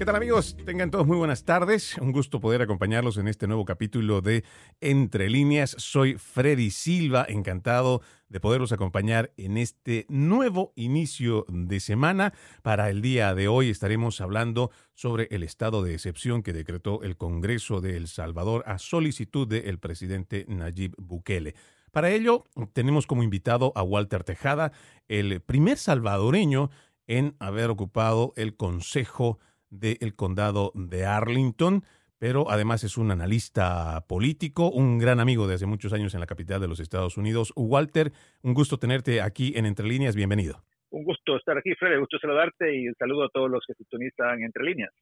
¿Qué tal amigos? Tengan todos muy buenas tardes. Un gusto poder acompañarlos en este nuevo capítulo de Entre líneas. Soy Freddy Silva, encantado de poderlos acompañar en este nuevo inicio de semana. Para el día de hoy estaremos hablando sobre el estado de excepción que decretó el Congreso de El Salvador a solicitud del presidente Nayib Bukele. Para ello tenemos como invitado a Walter Tejada, el primer salvadoreño en haber ocupado el Consejo del condado de Arlington, pero además es un analista político, un gran amigo de hace muchos años en la capital de los Estados Unidos. Walter, un gusto tenerte aquí en Entre Líneas, bienvenido. Un gusto estar aquí, Fred, un gusto saludarte y un saludo a todos los que sintonizan Entre Líneas.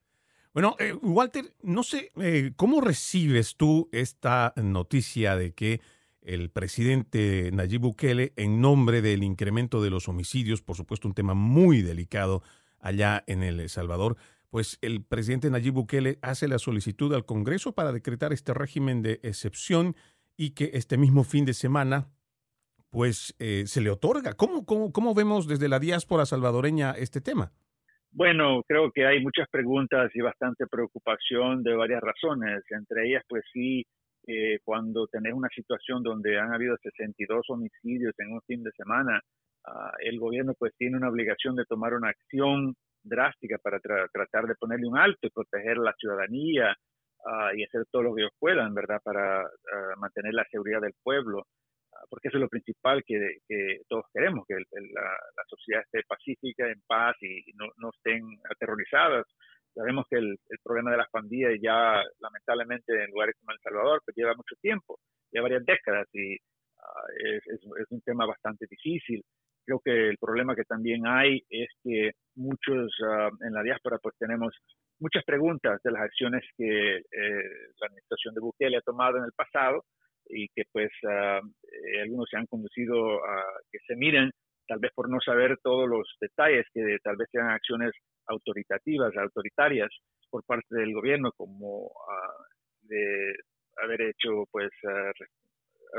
Bueno, eh, Walter, no sé, eh, ¿cómo recibes tú esta noticia de que el presidente Nayib Bukele, en nombre del incremento de los homicidios, por supuesto un tema muy delicado allá en El Salvador, pues el presidente Nayib Bukele hace la solicitud al Congreso para decretar este régimen de excepción y que este mismo fin de semana pues eh, se le otorga. ¿Cómo, cómo, ¿Cómo vemos desde la diáspora salvadoreña este tema? Bueno, creo que hay muchas preguntas y bastante preocupación de varias razones. Entre ellas, pues sí, eh, cuando tenés una situación donde han habido 62 homicidios en un fin de semana, ah, el gobierno pues tiene una obligación de tomar una acción drástica para tratar de ponerle un alto y proteger a la ciudadanía ah, y hacer todo lo que ellos puedan, ¿verdad?, para ah, mantener la seguridad del pueblo, ah, porque eso es lo principal que, todos queremos, que la, sociedad esté pacífica, en paz y, no, no, estén aterrorizadas. Sabemos que el, problema de las pandillas ya, lamentablemente, en lugares como El Salvador, pues lleva mucho tiempo, lleva varias décadas y es, es un tema bastante difícil creo que el problema que también hay es que muchos ah, en la diáspora pues tenemos muchas preguntas de las acciones que eh, la administración de Bukele ha tomado en el pasado y que pues eh, algunos se han conducido a que se miren tal vez por no saber todos los detalles que tal vez sean acciones autoritativas, autoritarias por parte del gobierno como ah, de haber hecho pues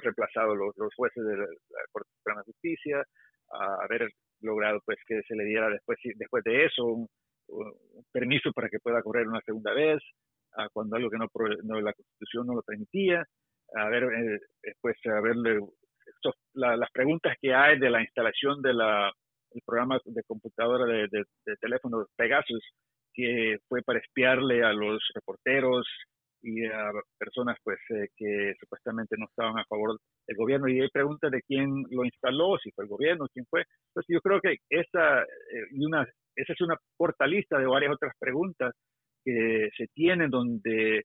reemplazado los, los jueces de la Corte Suprema de Justicia, a haber logrado pues que se le diera después después de eso un, permiso para que pueda correr una segunda vez cuando algo que no, no, la constitución no lo permitía a ver eh, después a las preguntas que hay de la instalación de la el programa de computadora de, de, de teléfono Pegasus que fue para espiarle a los reporteros y a personas pues eh, que supuestamente no estaban a favor del gobierno y hay preguntas de quién lo instaló, si fue el gobierno, quién fue. Entonces yo creo que esa, eh, y una, esa es una corta lista de varias otras preguntas que se tienen donde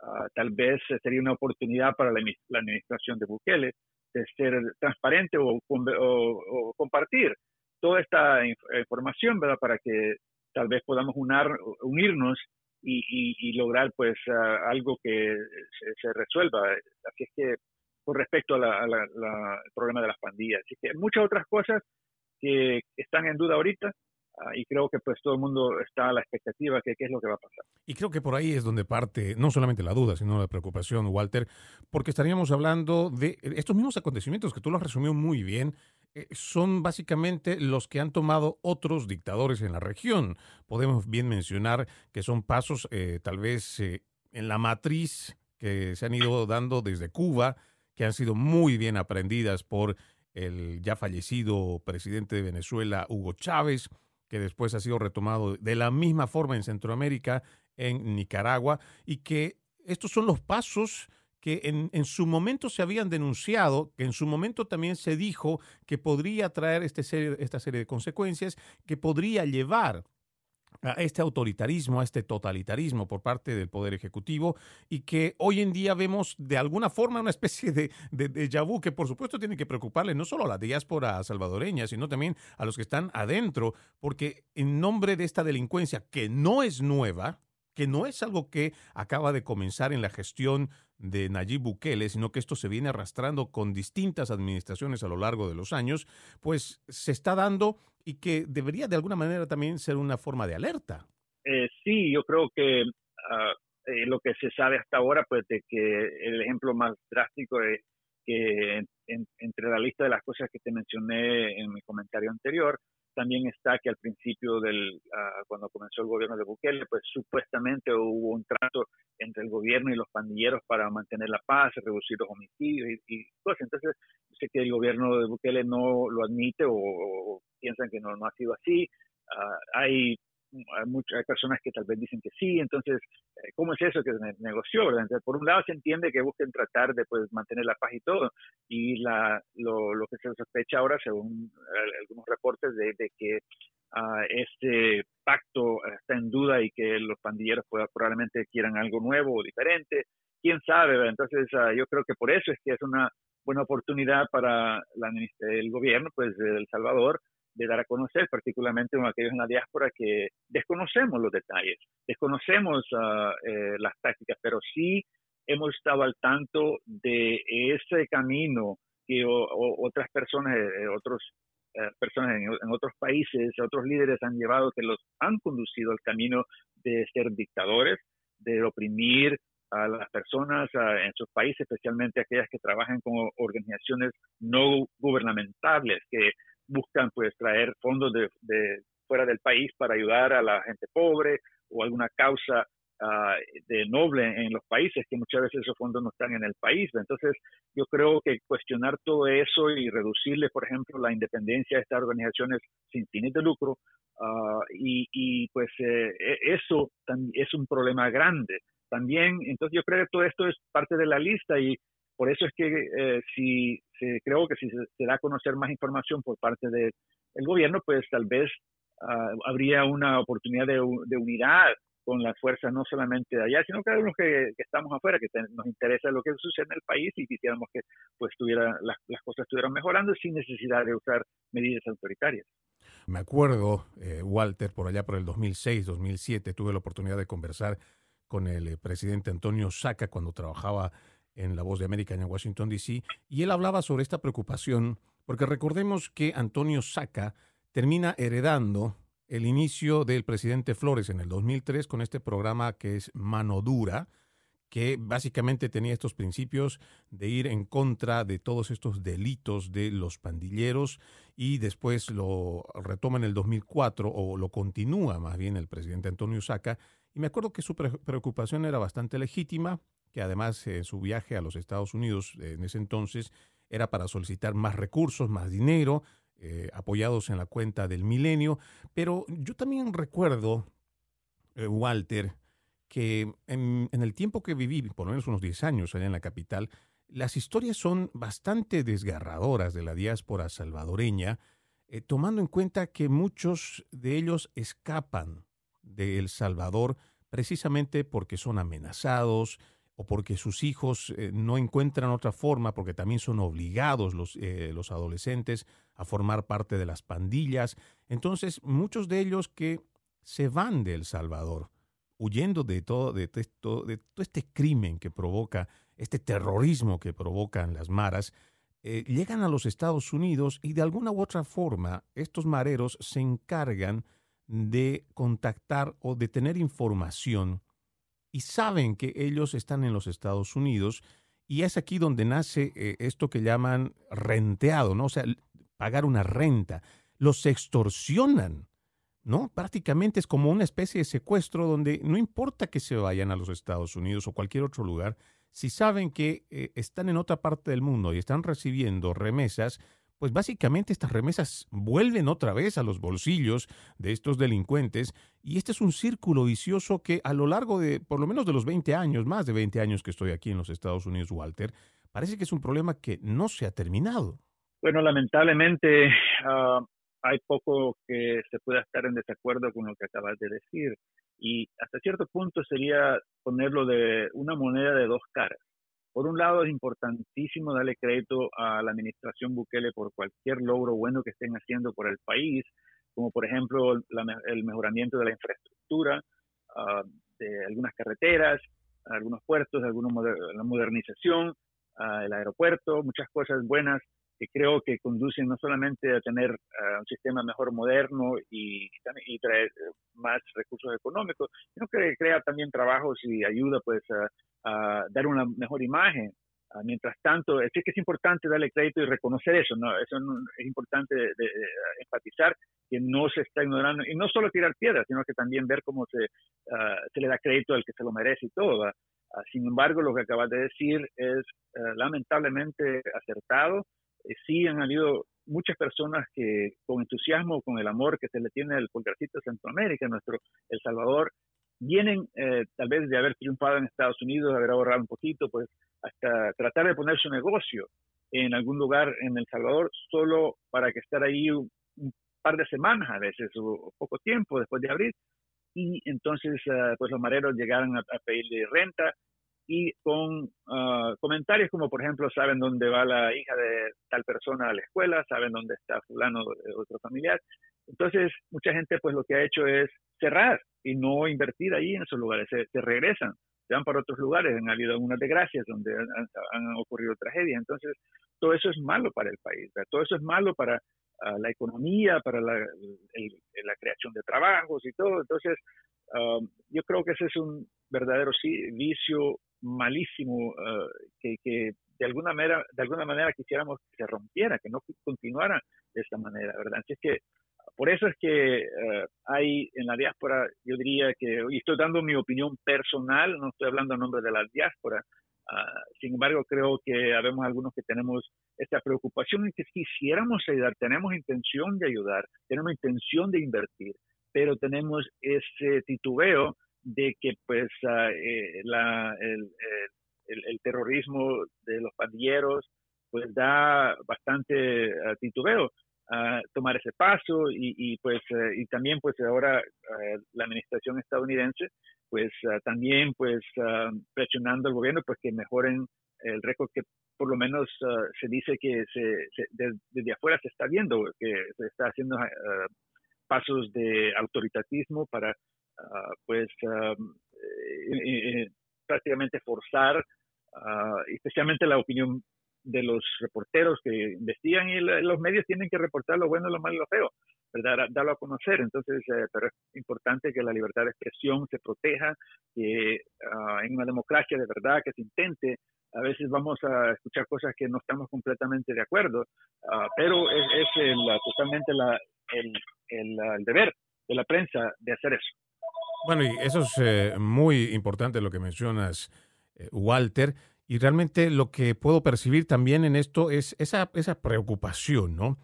ah, tal vez sería una oportunidad para la, administración de Bukele de ser transparente o, o, compartir toda esta información, ¿verdad? Para que tal vez podamos unar, unirnos y, lograr pues algo que se, resuelva. Así es que con respecto al problema de las pandillas. Así que muchas otras cosas que están en duda ahorita, Ah, y creo que pues todo el mundo está a la expectativa de qué es lo que va a pasar. Y creo que por ahí es donde parte no solamente la duda, sino la preocupación, Walter, porque estaríamos hablando de estos mismos acontecimientos que tú lo has resumido muy bien, son básicamente los que han tomado otros dictadores en la región. Podemos bien mencionar que son pasos eh, tal vez eh, en la matriz que se han ido dando desde Cuba, que han sido muy bien aprendidas por el ya fallecido presidente de Venezuela, Hugo Chávez, que después ha sido retomado de la misma forma en Centroamérica, en Nicaragua, y que estos son los pasos que en, su momento se habían denunciado, que en su momento también se dijo que podría traer este esta serie de consecuencias, que podría llevar a este autoritarismo, a este totalitarismo por parte del Poder Ejecutivo y que hoy en día vemos de alguna forma una especie de, de, de que por supuesto tiene que preocuparle no solo a la diáspora salvadoreña, sino también a los que están adentro, porque en nombre de esta delincuencia que no es nueva, que no es algo que acaba de comenzar en la gestión de Nayib Bukele, sino que esto se viene arrastrando con distintas administraciones a lo largo de los años, pues se está dando y que debería de alguna manera también ser una forma de alerta. eh, sí, yo creo que ah, eh, lo que se sabe hasta ahora, pues que el ejemplo más drástico es que entre la lista de las cosas que te mencioné en mi comentario anterior, también está que al principio del, ah, cuando comenzó el gobierno de Bukele, pues supuestamente hubo un trato entre el gobierno y los pandilleros para mantener la paz, reducir los homicidios y, cosas. Entonces, sé que el gobierno de Bukele no lo admite o, piensan que no, no ha sido así. Ah, hay hay, muchas, personas que tal vez dicen que sí, entonces, eh, ¿cómo es eso que se negoció? por un lado se entiende que busquen tratar de pues, mantener la paz y todo, y la, lo, que se sospecha ahora, según algunos reportes, de, que uh, este pacto está en duda y que los pandilleros pues, probablemente quieran algo nuevo o diferente, quién sabe, entonces uh, yo creo que por eso es que es una buena oportunidad para la, el gobierno pues, de El Salvador de dar a conocer, particularmente con aquellos en la diáspora que desconocemos los detalles, desconocemos uh, eh, las tácticas, pero sí hemos estado al tanto de ese camino que otras personas, eh, eh, otros personas en, otros países, otros líderes han llevado, que los han conducido al camino de ser dictadores, de oprimir a las personas en sus países, especialmente aquellas que trabajan con organizaciones no gubernamentales, que buscan pues traer fondos de, fuera del país para ayudar a la gente pobre o alguna causa ah, de noble en los países, que muchas veces esos fondos no están en el país. Entonces, yo creo que cuestionar todo eso y reducirle, por ejemplo, la independencia de estas organizaciones sin fines de lucro, ah, y, pues eh, e, eso es un problema grande. También, entonces yo creo que todo esto es parte de la lista y por eso es que eh, si se, creo que si se, da a conocer más información por parte del gobierno, pues tal vez ah, habría una oportunidad de, unidad con las fuerzas no solamente de allá, sino cada uno que, que estamos afuera, que nos interesa lo que sucede en el país y quisiéramos que pues tuviera, las, cosas estuvieran mejorando sin necesidad de usar medidas autoritarias. Me acuerdo, eh, Walter, por allá por el 2006, 2007, tuve la oportunidad de conversar con el eh, presidente Antonio Saca cuando trabajaba en La Voz de América en Washington, D.C., y él hablaba sobre esta preocupación, porque recordemos que Antonio Saca termina heredando el inicio del presidente Flores en el 2003 con este programa que es Mano Dura, que básicamente tenía estos principios de ir en contra de todos estos delitos de los pandilleros y después lo retoma en el 2004 o lo continúa más bien el presidente Antonio Saca. Y me acuerdo que su preocupación era bastante legítima, que además en su viaje a los Estados Unidos en ese entonces era para solicitar más recursos, más dinero, eh, apoyados en la cuenta del milenio. Pero yo también recuerdo, eh, Walter, que en, el tiempo que viví, por lo menos unos 10 años allá en la capital, las historias son bastante desgarradoras de la diáspora salvadoreña, eh, tomando en cuenta que muchos de ellos escapan de El Salvador precisamente porque son amenazados, o porque sus hijos eh, no encuentran otra forma, porque también son obligados los, eh, los adolescentes a formar parte de las pandillas. Entonces, muchos de ellos que se van de El Salvador, huyendo de todo, de, de todo este crimen que provoca, este terrorismo que provocan las maras, eh, llegan a los Estados Unidos y de alguna u otra forma estos mareros se encargan de contactar o de tener información y saben que ellos están en los Estados Unidos y es aquí donde nace eh, esto que llaman renteado, ¿no? O sea, pagar una renta. Los extorsionan, ¿no? Prácticamente es como una especie de secuestro donde no importa que se vayan a los Estados Unidos o cualquier otro lugar, si saben que eh, están en otra parte del mundo y están recibiendo remesas, pues básicamente estas remesas vuelven otra vez a los bolsillos de estos delincuentes y este es un círculo vicioso que a lo largo de por lo menos de los 20 años, más de 20 años que estoy aquí en los Estados Unidos, Walter, parece que es un problema que no se ha terminado. Bueno, lamentablemente ah, hay poco que se pueda estar en desacuerdo con lo que acabas de decir y hasta cierto punto sería ponerlo de una moneda de dos caras. Por un lado, es importantísimo darle crédito a la administración Bukele por cualquier logro bueno que estén haciendo por el país, como por ejemplo el mejoramiento de la infraestructura, ah, de algunas carreteras, algunos puertos, alguna la modernización, uh, el aeropuerto, muchas cosas buenas que creo que conducen no solamente a tener un sistema mejor moderno y, y traer más recursos económicos, sino que crea también trabajos y ayuda pues a, dar una mejor imagen. Ah, mientras tanto, es que es importante darle crédito y reconocer eso, ¿no? Eso es importante de, enfatizar que no se está ignorando, y no solo tirar piedras, sino que también ver cómo se, ah, se le da crédito al que se lo merece y todo. Ah, sin embargo, lo que acabas de decir es lamentablemente acertado eh, sí han habido muchas personas que con entusiasmo, con el amor que se le tiene al puertorriqueño de Centroamérica, nuestro El Salvador, vienen eh, tal vez de haber triunfado en Estados Unidos, de haber ahorrado un poquito, pues hasta tratar de poner su negocio en algún lugar en El Salvador solo para que estar ahí un, par de semanas a veces o, poco tiempo después de abrir. Y entonces eh, pues los mareros llegaron a, a pedirle renta y con ah, comentarios como, por ejemplo, saben dónde va la hija de tal persona a la escuela, saben dónde está fulano de otro familiar. Entonces, mucha gente pues lo que ha hecho es cerrar y no invertir ahí en esos lugares, se, regresan, se van para otros lugares, han habido algunas desgracias donde han, ocurrido tragedias. Entonces, todo eso es malo para el país, todo eso es malo para ah, la economía, para la, la, creación de trabajos y todo. Entonces, ah, yo creo que ese es un verdadero vicio malísimo eh, que, de alguna manera de alguna manera quisiéramos que se rompiera, que no continuara de esta manera, ¿verdad? Así es que por eso es que eh, hay en la diáspora, yo diría que, y estoy dando mi opinión personal, no estoy hablando en nombre de la diáspora, ah, sin embargo creo que habemos algunos que tenemos esta preocupación y que quisiéramos ayudar, tenemos intención de ayudar, tenemos intención de invertir, pero tenemos ese titubeo de que pues ah, eh, la, el, terrorismo de los pandilleros pues da bastante ah, titubeo a tomar ese paso y, y pues eh, y también pues ahora ah, la administración estadounidense pues también pues presionando al gobierno pues que mejoren el récord que por lo menos se dice que se, desde afuera se está viendo que se está haciendo pasos de autoritatismo para Ah, pues eh, prácticamente forzar, ah, especialmente la opinión de los reporteros que investigan y los medios tienen que reportar lo bueno, lo malo y lo feo, ¿verdad? darlo a conocer. Entonces, eh, pero es importante que la libertad de expresión se proteja, que ah, en una democracia de verdad que se intente. A veces vamos a escuchar cosas que no estamos completamente de acuerdo, pero es, es totalmente la, el, el deber de la prensa de hacer eso. Bueno, y eso es eh, muy importante lo que mencionas, eh, Walter. Y realmente lo que puedo percibir también en esto es esa, esa preocupación, ¿no?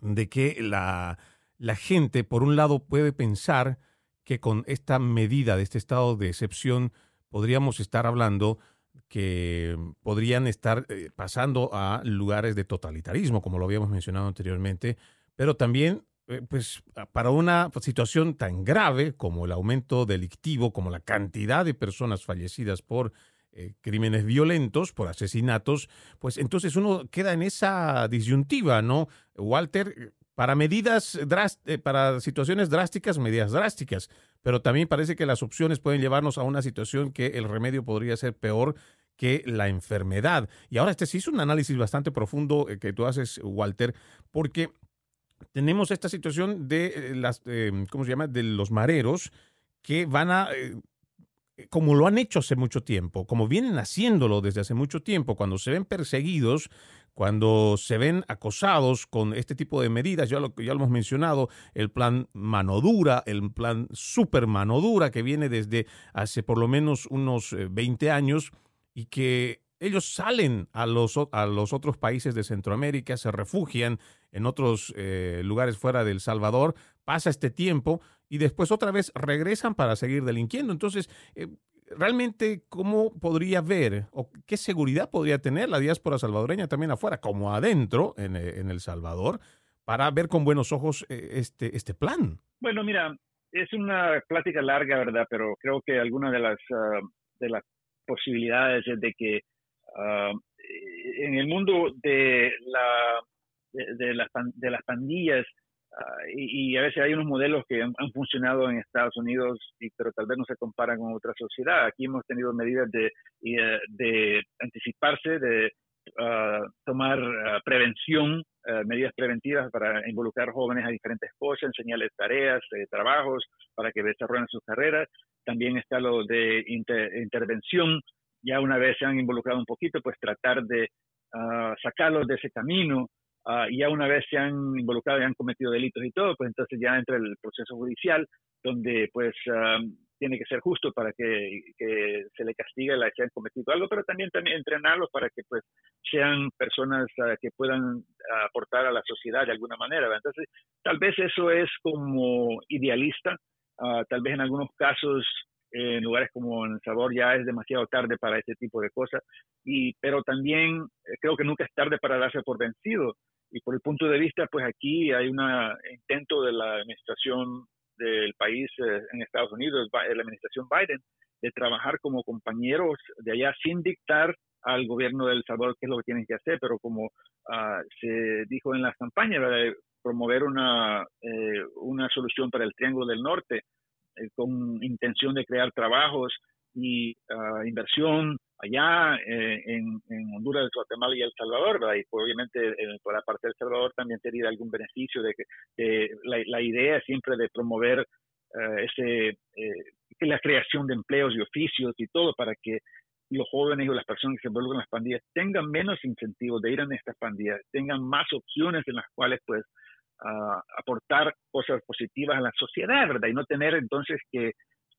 De que la, la gente, por un lado, puede pensar que con esta medida de este estado de excepción podríamos estar hablando que podrían estar eh, pasando a lugares de totalitarismo, como lo habíamos mencionado anteriormente, pero también pues para una situación tan grave como el aumento delictivo, como la cantidad de personas fallecidas por eh, crímenes violentos, por asesinatos, pues entonces uno queda en esa disyuntiva, ¿no? Walter, para medidas eh, para situaciones drásticas, medidas drásticas, pero también parece que las opciones pueden llevarnos a una situación que el remedio podría ser peor que la enfermedad. Y ahora este sí es un análisis bastante profundo que tú haces, Walter, porque tenemos esta situación de eh, las, eh, ¿cómo se llama? De los mareros que van a, eh, como lo han hecho hace mucho tiempo, como vienen haciéndolo desde hace mucho tiempo, cuando se ven perseguidos, cuando se ven acosados con este tipo de medidas, ya lo, ya lo hemos mencionado, el plan mano dura, el plan super mano dura que viene desde hace por lo menos unos 20 años y que ellos salen a los, a los otros países de Centroamérica, se refugian en otros eh, lugares fuera del Salvador, pasa este tiempo y después otra vez regresan para seguir delinquiendo. Entonces, eh, realmente, ¿cómo podría ver o qué seguridad podría tener la diáspora salvadoreña también afuera, como adentro en, eh, en El Salvador, para ver con buenos ojos este, este plan? Bueno, mira, es una plática larga, ¿verdad? Pero creo que alguna de las, ah, de las posibilidades es de que ah, en el mundo de la de, las, de las pandillas ah, y, a veces hay unos modelos que han, funcionado en Estados Unidos, y, pero tal vez no se comparan con otra sociedad. Aquí hemos tenido medidas de, de anticiparse, de tomar prevención, medidas preventivas para involucrar jóvenes a diferentes cosas, enseñarles tareas, trabajos para que desarrollen sus carreras. También está lo de intervención, ya una vez se han involucrado un poquito, pues tratar de sacarlos de ese camino uh, ya una vez se han involucrado y han cometido delitos y todo, pues entonces ya entra el proceso judicial, donde pues tiene que ser justo para que, se le castigue la que han cometido algo, pero también, entrenarlos para que pues sean personas ah, que puedan aportar a la sociedad de alguna manera. Entonces, tal vez eso es como idealista, ah, tal vez en algunos casos en lugares como en El Sabor ya es demasiado tarde para ese tipo de cosas, y, pero también eh, creo que nunca es tarde para darse por vencido. Y por el punto de vista, pues aquí hay un intento de la administración del país eh, en Estados Unidos, la administración Biden, de trabajar como compañeros de allá sin dictar al gobierno de El Salvador qué es lo que tienen que hacer, pero como ah, se dijo en las campañas, promover una, eh, una solución para el Triángulo del Norte eh, con intención de crear trabajos y ah, inversión allá eh, en, Honduras, Guatemala y El Salvador, ¿verdad? Y pues, obviamente por la parte del Salvador también tendría algún beneficio de que la, la, idea siempre de promover eh, ese, eh, la creación de empleos y oficios y todo para que los jóvenes o las personas que se involucran en las pandillas tengan menos incentivos de ir a estas pandillas, tengan más opciones en las cuales pues ah, aportar cosas positivas a la sociedad, ¿verdad? Y no tener entonces que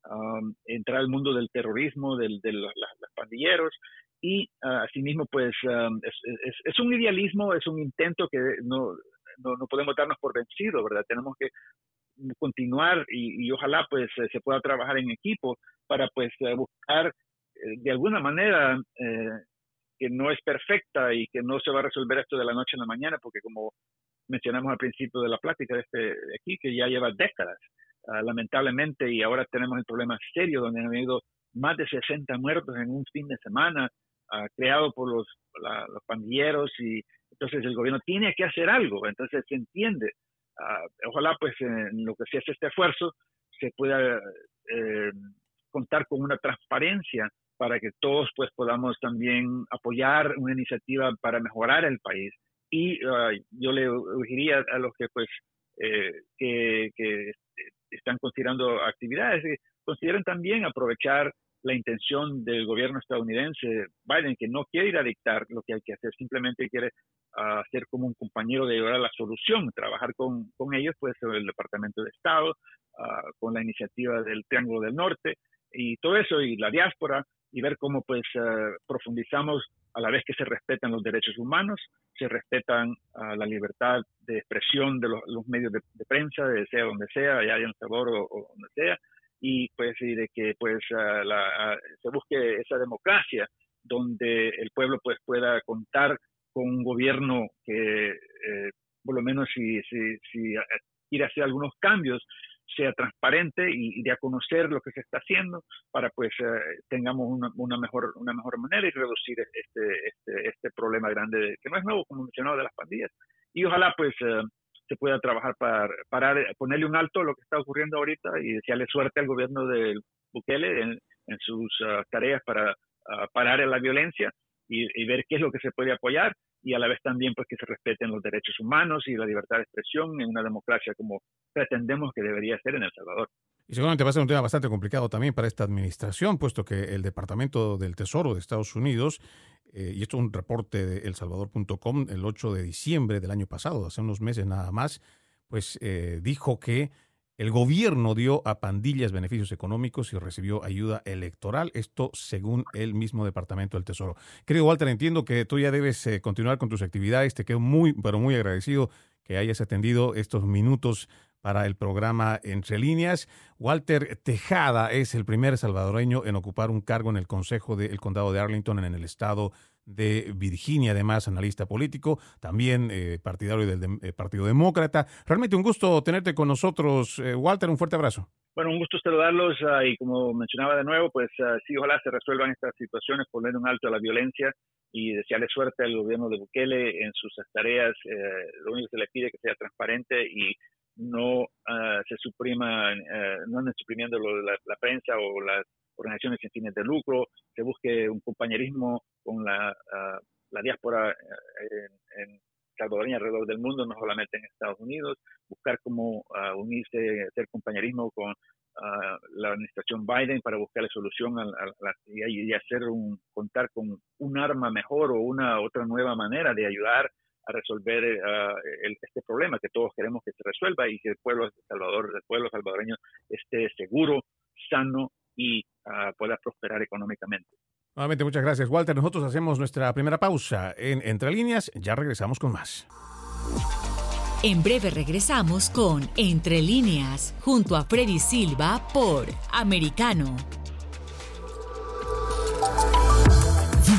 Um, entrar al mundo del terrorismo, del, de los, pandilleros, y uh, asimismo, pues um, es, un idealismo, es un intento que no, no, podemos darnos por vencido, ¿verdad? Tenemos que continuar y, ojalá pues eh, se pueda trabajar en equipo para pues eh, buscar eh, de alguna manera que no es perfecta y que no se va a resolver esto de la noche a la mañana, porque como mencionamos al principio de la plática de este de aquí, que ya lleva décadas. Ah, lamentablemente, y ahora tenemos el problema serio donde han habido más de 60 muertos en un fin de semana, uh, creado por los, los pandilleros, y entonces el gobierno tiene que hacer algo, entonces se entiende. Uh, ojalá, pues, en lo que se hace este esfuerzo, se pueda eh, contar con una transparencia para que todos pues podamos también apoyar una iniciativa para mejorar el país. Y yo le diría a los que pues eh, que, que, están considerando actividades, consideren también aprovechar la intención del gobierno estadounidense, Biden, que no quiere ir a dictar lo que hay que hacer, simplemente quiere uh, como un compañero de llevar a la solución, trabajar con, con ellos, pues el Departamento de Estado, uh, con la iniciativa del Triángulo del Norte y todo eso, y la diáspora, y ver cómo pues uh, profundizamos a la vez que se respetan los derechos humanos, se respetan uh, la libertad de expresión de los, medios de, prensa, de sea donde sea, allá en Sabor o, o, donde sea, y pues de que pues uh, la, se busque esa democracia donde el pueblo pues pueda contar con un gobierno que eh, por lo menos si, si, si quiere hacer algunos cambios, sea transparente y, de conocer lo que se está haciendo para pues eh, tengamos una, una, mejor una mejor manera y reducir este este este problema grande que no es nuevo como mencionado de las pandillas. Y ojalá pues eh, se pueda trabajar para parar ponerle un alto a lo que está ocurriendo ahorita y desearle suerte al gobierno de Bukele en, sus uh, tareas para uh, parar la violencia y ver qué es lo que se puede apoyar y a la vez también pues que se respeten los derechos humanos y la libertad de expresión en una democracia como pretendemos que debería ser en El Salvador. Y seguramente va a ser un tema bastante complicado también para esta administración, puesto que el Departamento del Tesoro de Estados Unidos, eh, y esto es un reporte de elsalvador.com el 8 de diciembre del año pasado, hace unos meses nada más, pues eh, dijo que el gobierno dio a pandillas beneficios económicos y recibió ayuda electoral, esto según el mismo Departamento del Tesoro. Creo, Walter, entiendo que tú ya debes eh, continuar con tus actividades, te quedo muy, pero muy agradecido que hayas atendido estos minutos para el programa Entre Líneas. Walter Tejada es el primer salvadoreño en ocupar un cargo en el Consejo del Condado de Arlington en el estado de Virginia, además analista político, también eh, partidario del eh, Partido Demócrata. Realmente un gusto tenerte con nosotros, eh, Walter, un fuerte abrazo. Bueno, un gusto saludarlos uh, y como mencionaba de nuevo, pues uh, sí, ojalá se resuelvan estas situaciones, poner un alto a la violencia y desearle suerte al gobierno de Bukele en sus tareas. lo único que se le pide es que sea transparente y no uh, se suprima, no anden suprimiendo la, la prensa o las organizaciones sin fines de lucro, se busque un compañerismo con la, la diáspora en, salvadoreña alrededor del mundo, no solamente en Estados Unidos, buscar cómo unirse, hacer compañerismo con la administración Biden para buscar la solución a, y, hacer un, contar con un arma mejor o una otra nueva manera de ayudar a resolver eh, este problema que todos queremos que se resuelva y que el pueblo salvador, el pueblo salvadoreño esté seguro, sano y ah, pueda prosperar económicamente. Nuevamente, muchas gracias, Walter. Nosotros hacemos nuestra primera pausa en Entre Líneas. Ya regresamos con más. En breve regresamos con Entre líneas, junto a Freddy Silva por Americano.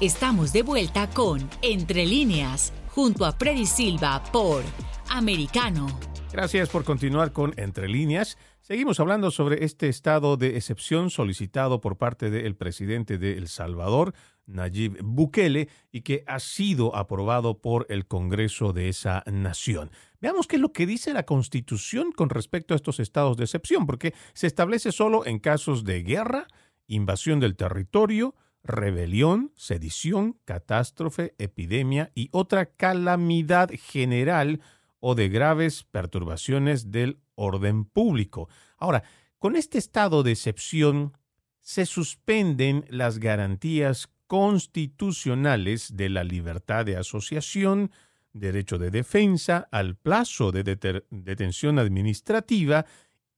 Estamos de vuelta con Entre líneas, junto a Freddy Silva por Americano. Gracias por continuar con Entre líneas. Seguimos hablando sobre este estado de excepción solicitado por parte del presidente de El Salvador, Nayib Bukele, y que ha sido aprobado por el Congreso de esa nación. Veamos qué es lo que dice la Constitución con respecto a estos estados de excepción, porque se establece solo en casos de guerra, invasión del territorio, rebelión, sedición, catástrofe, epidemia y otra calamidad general o de graves perturbaciones del orden público. Ahora, con este estado de excepción se suspenden las garantías constitucionales de la libertad de asociación, derecho de defensa, al plazo de detención administrativa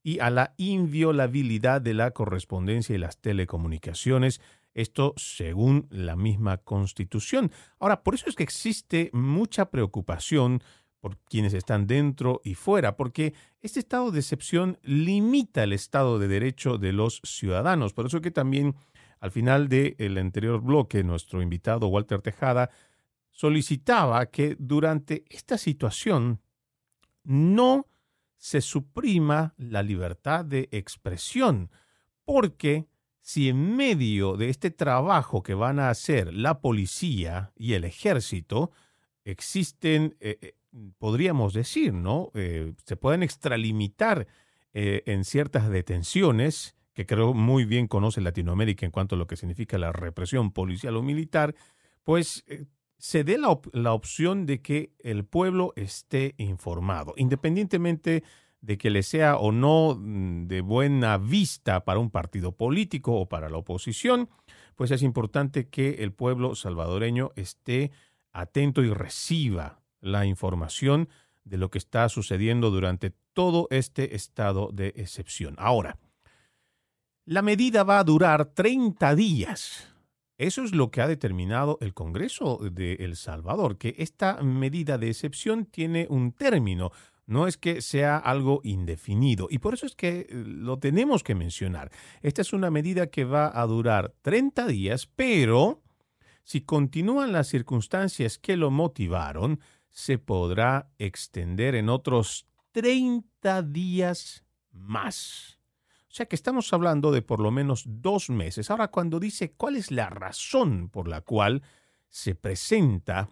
y a la inviolabilidad de la correspondencia y las telecomunicaciones, esto según la misma Constitución. Ahora, por eso es que existe mucha preocupación por quienes están dentro y fuera, porque este estado de excepción limita el estado de derecho de los ciudadanos. Por eso que también al final del anterior bloque, nuestro invitado Walter Tejada solicitaba que durante esta situación no se suprima la libertad de expresión, porque si en medio de este trabajo que van a hacer la policía y el ejército existen, eh, eh, podríamos decir, ¿no? Eh, se pueden extralimitar en ciertas detenciones, que creo muy bien conoce Latinoamérica en cuanto a lo que significa la represión policial o militar, pues se dé la, la opción de que el pueblo esté informado, independientemente de que le sea o no mm, de buena vista para un partido político o para la oposición, pues es importante que el pueblo salvadoreño esté atento y reciba la información de lo que está sucediendo durante todo este estado de excepción. Ahora, la medida va a durar 30 días. Eso es lo que ha determinado el Congreso de El Salvador, que esta medida de excepción tiene un término no es que sea algo indefinido. Y por eso es que eh, lo tenemos que mencionar. Esta es una medida que va a durar 30 días, pero si continúan las circunstancias que lo motivaron, se podrá extender en otros 30 días más. O sea que estamos hablando de por lo menos dos meses. Ahora, cuando dice cuál es la razón por la cual se presenta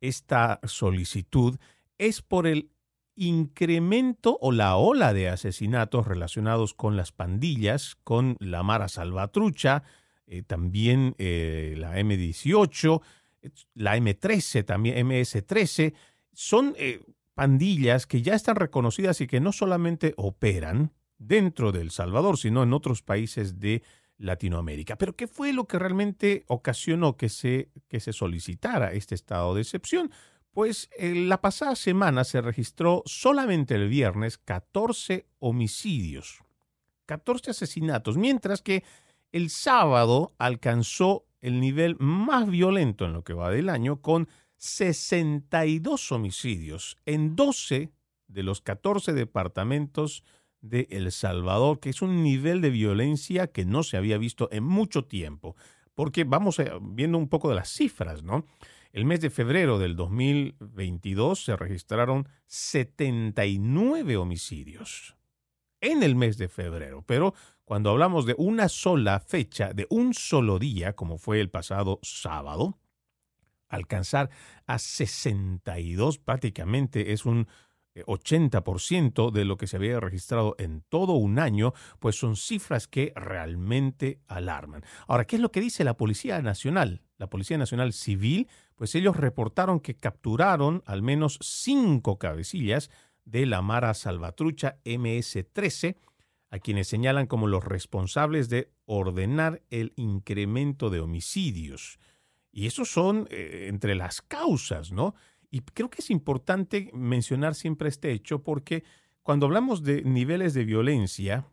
esta solicitud, es por el incremento o la ola de asesinatos relacionados con las pandillas, con la Mara Salvatrucha, eh, también eh, la M18, la M13, también MS13, son eh, pandillas que ya están reconocidas y que no solamente operan dentro de El Salvador, sino en otros países de Latinoamérica. Pero ¿qué fue lo que realmente ocasionó que se, que se solicitara este estado de excepción? Pues la pasada semana se registró solamente el viernes 14 homicidios, 14 asesinatos, mientras que el sábado alcanzó el nivel más violento en lo que va del año con 62 homicidios en 12 de los 14 departamentos de El Salvador, que es un nivel de violencia que no se había visto en mucho tiempo. Porque vamos eh, viendo un poco de las cifras, ¿no? El mes de febrero del 2022 se registraron 79 homicidios en el mes de febrero, pero cuando hablamos de una sola fecha, de un solo día, como fue el pasado sábado, alcanzar a 62 prácticamente es un 80% de lo que se había registrado en todo un año, pues son cifras que realmente alarman. Ahora, ¿qué es lo que dice la Policía Nacional? La Policía Nacional Civil, pues ellos reportaron que capturaron al menos cinco cabecillas de la Mara Salvatrucha MS-13, a quienes señalan como los responsables de ordenar el incremento de homicidios. Y esos son eh, entre las causas, ¿no? Y creo que es importante mencionar siempre este hecho porque cuando hablamos de niveles de violencia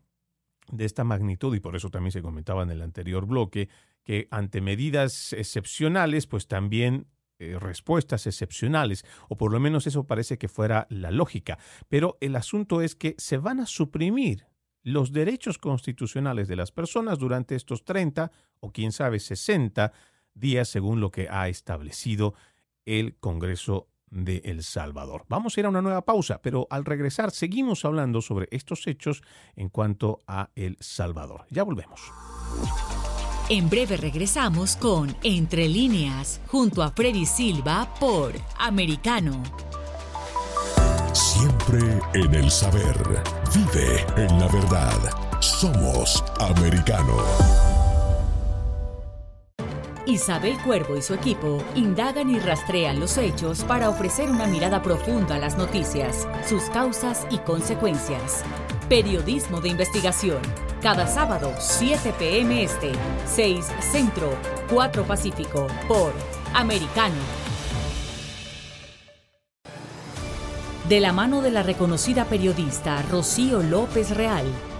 de esta magnitud, y por eso también se comentaba en el anterior bloque, que ante medidas excepcionales, pues también eh, respuestas excepcionales, o por lo menos eso parece que fuera la lógica. Pero el asunto es que se van a suprimir los derechos constitucionales de las personas durante estos 30 o quién sabe 60 días según lo que ha establecido el Congreso de El Salvador. Vamos a ir a una nueva pausa, pero al regresar seguimos hablando sobre estos hechos en cuanto a El Salvador. Ya volvemos. En breve regresamos con Entre líneas, junto a Freddy Silva por Americano. Siempre en el saber. Vive en la verdad. Somos Americano. Isabel Cuervo y su equipo indagan y rastrean los hechos para ofrecer una mirada profunda a las noticias, sus causas y consecuencias. Periodismo de investigación. Cada sábado, 7 p.m. Este, 6 Centro, 4 Pacífico, por Americano. De la mano de la reconocida periodista Rocío López Real,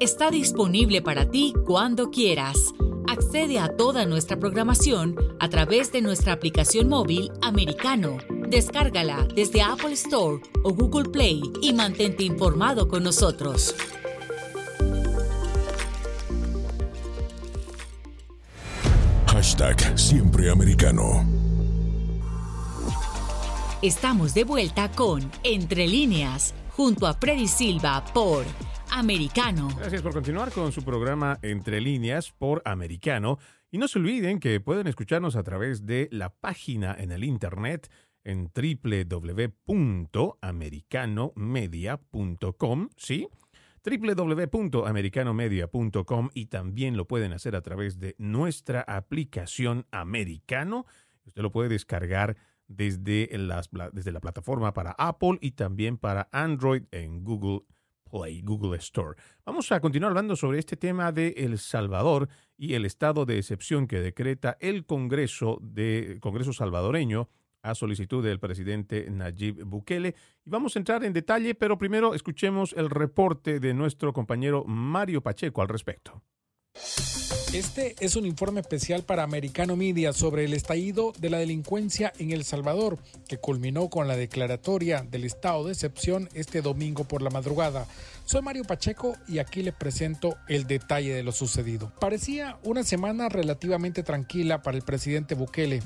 Está disponible para ti cuando quieras. Accede a toda nuestra programación a través de nuestra aplicación móvil americano. Descárgala desde Apple Store o Google Play y mantente informado con nosotros. Hashtag Siempre Americano. Estamos de vuelta con Entre líneas, junto a Freddy Silva por Americano. Gracias por continuar con su programa Entre líneas por Americano. Y no se olviden que pueden escucharnos a través de la página en el internet en www.americanomedia.com, ¿sí? www.americanomedia.com y también lo pueden hacer a través de nuestra aplicación Americano. Usted lo puede descargar desde, desde la plataforma para Apple y también para Android en Google Play, Google Store. Vamos a continuar hablando sobre este tema de El Salvador y el estado de excepción que decreta el Congreso, de, Congreso salvadoreño a solicitud del presidente Nayib Bukele. Y vamos a entrar en detalle, pero primero escuchemos el reporte de nuestro compañero Mario Pacheco al respecto. Este es un informe especial para Americano Media sobre el estallido de la delincuencia en El Salvador, que culminó con la declaratoria del estado de excepción este domingo por la madrugada. Soy Mario Pacheco y aquí les presento el detalle de lo sucedido. Parecía una semana relativamente tranquila para el presidente Bukele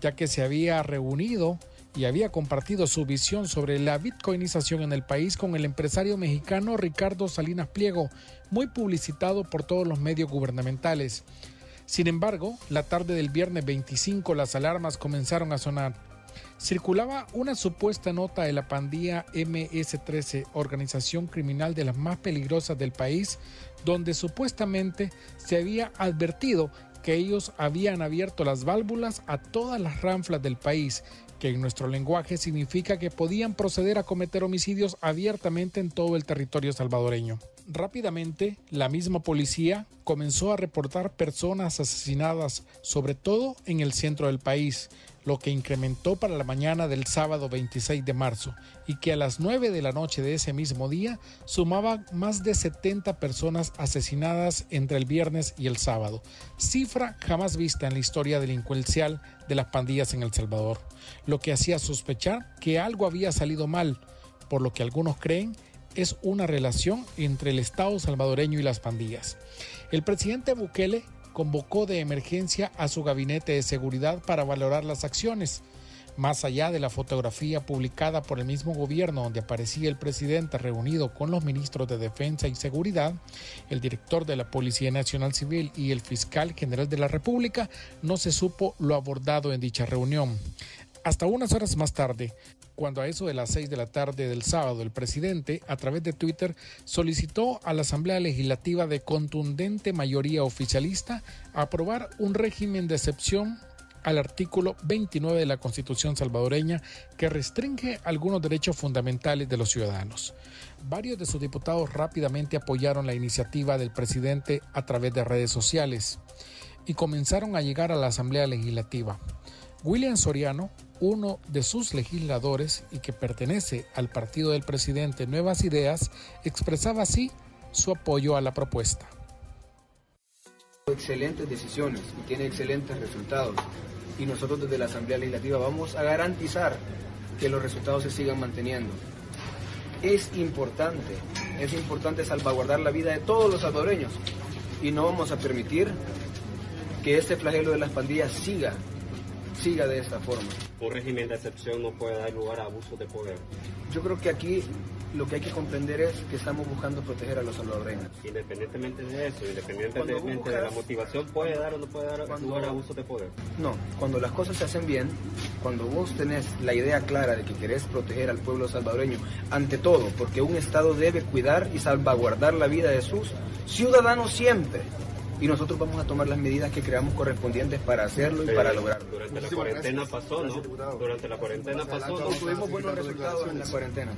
ya que se había reunido y había compartido su visión sobre la bitcoinización en el país con el empresario mexicano Ricardo Salinas Pliego, muy publicitado por todos los medios gubernamentales. Sin embargo, la tarde del viernes 25 las alarmas comenzaron a sonar. Circulaba una supuesta nota de la pandilla MS-13, organización criminal de las más peligrosas del país, donde supuestamente se había advertido que ellos habían abierto las válvulas a todas las ranflas del país, que en nuestro lenguaje significa que podían proceder a cometer homicidios abiertamente en todo el territorio salvadoreño. Rápidamente, la misma policía comenzó a reportar personas asesinadas, sobre todo en el centro del país, lo que incrementó para la mañana del sábado 26 de marzo y que a las 9 de la noche de ese mismo día sumaba más de 70 personas asesinadas entre el viernes y el sábado, cifra jamás vista en la historia delincuencial de las pandillas en El Salvador, lo que hacía sospechar que algo había salido mal, por lo que algunos creen es una relación entre el Estado salvadoreño y las pandillas. El presidente Bukele convocó de emergencia a su gabinete de seguridad para valorar las acciones. Más allá de la fotografía publicada por el mismo gobierno donde aparecía el presidente reunido con los ministros de Defensa y Seguridad, el director de la Policía Nacional Civil y el fiscal general de la República, no se supo lo abordado en dicha reunión. Hasta unas horas más tarde, cuando a eso de las 6 de la tarde del sábado el presidente, a través de Twitter, solicitó a la Asamblea Legislativa de contundente mayoría oficialista aprobar un régimen de excepción al artículo 29 de la Constitución salvadoreña que restringe algunos derechos fundamentales de los ciudadanos. Varios de sus diputados rápidamente apoyaron la iniciativa del presidente a través de redes sociales y comenzaron a llegar a la Asamblea Legislativa. William Soriano, uno de sus legisladores y que pertenece al partido del presidente Nuevas Ideas, expresaba así su apoyo a la propuesta. Excelentes decisiones y tiene excelentes resultados. Y nosotros desde la Asamblea Legislativa vamos a garantizar que los resultados se sigan manteniendo. Es importante, es importante salvaguardar la vida de todos los salvadoreños y no vamos a permitir que este flagelo de las pandillas siga siga de esta forma. Un régimen de excepción no puede dar lugar a abusos de poder. Yo creo que aquí lo que hay que comprender es que estamos buscando proteger a los salvadoreños. Independientemente de eso, independientemente de la motivación, ¿puede dar o no puede dar lugar a abusos de poder? No, cuando las cosas se hacen bien, cuando vos tenés la idea clara de que querés proteger al pueblo salvadoreño, ante todo, porque un Estado debe cuidar y salvaguardar la vida de sus ciudadanos siempre y nosotros vamos a tomar las medidas que creamos correspondientes para hacerlo y para lograrlo. Durante la cuarentena pasó, ¿no? Durante la cuarentena pasó, ¿no? Tuvimos buenos resultados en la cuarentena.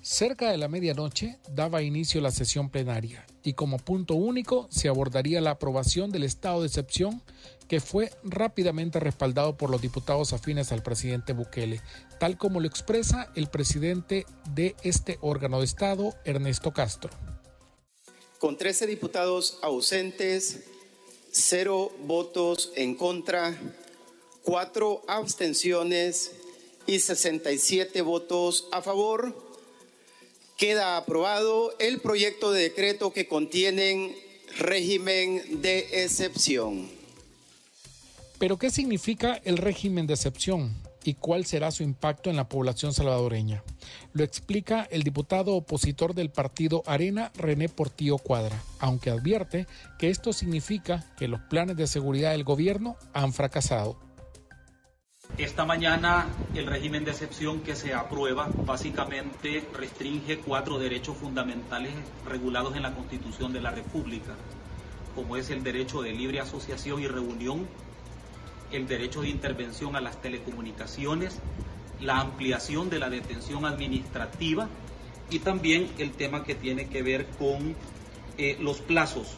Cerca de la medianoche daba inicio la sesión plenaria y como punto único se abordaría la aprobación del estado de excepción que fue rápidamente respaldado por los diputados afines al presidente Bukele, tal como lo expresa el presidente de este órgano de Estado, Ernesto Castro con 13 diputados ausentes, cero votos en contra, cuatro abstenciones y 67 votos a favor, queda aprobado el proyecto de decreto que contiene régimen de excepción. ¿Pero qué significa el régimen de excepción? Y cuál será su impacto en la población salvadoreña. Lo explica el diputado opositor del partido Arena, René Portillo Cuadra, aunque advierte que esto significa que los planes de seguridad del gobierno han fracasado. Esta mañana el régimen de excepción que se aprueba básicamente restringe cuatro derechos fundamentales regulados en la Constitución de la República, como es el derecho de libre asociación y reunión, el derecho de intervención a las telecomunicaciones, la ampliación de la detención administrativa y también el tema que tiene que ver con eh, los plazos,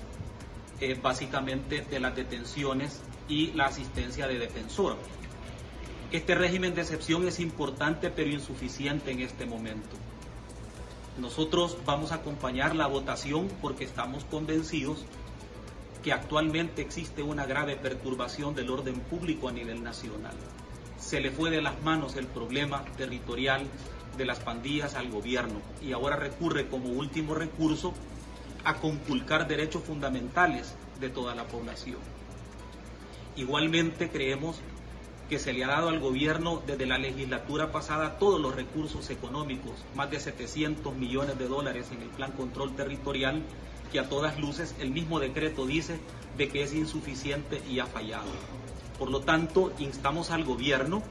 eh, básicamente de las detenciones y la asistencia de defensor. Este régimen de excepción es importante pero insuficiente en este momento. Nosotros vamos a acompañar la votación porque estamos convencidos que actualmente existe una grave perturbación del orden público a nivel nacional. Se le fue de las manos el problema territorial de las pandillas al gobierno y ahora recurre como último recurso a conculcar derechos fundamentales de toda la población. Igualmente creemos que se le ha dado al gobierno desde la legislatura pasada todos los recursos económicos, más de 700 millones de dólares en el plan control territorial, que a todas luces el mismo decreto dice de que es insuficiente y ha fallado. Por lo tanto, instamos al gobierno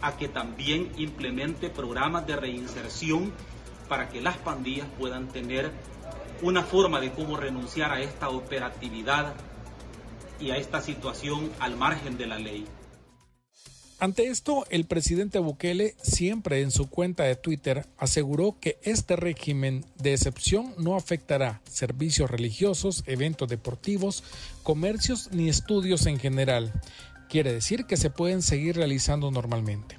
a que también implemente programas de reinserción para que las pandillas puedan tener una forma de cómo renunciar a esta operatividad y a esta situación al margen de la ley. Ante esto, el presidente Bukele siempre en su cuenta de Twitter aseguró que este régimen de excepción no afectará servicios religiosos, eventos deportivos, comercios ni estudios en general. Quiere decir que se pueden seguir realizando normalmente.